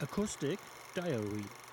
Acoustic Diary.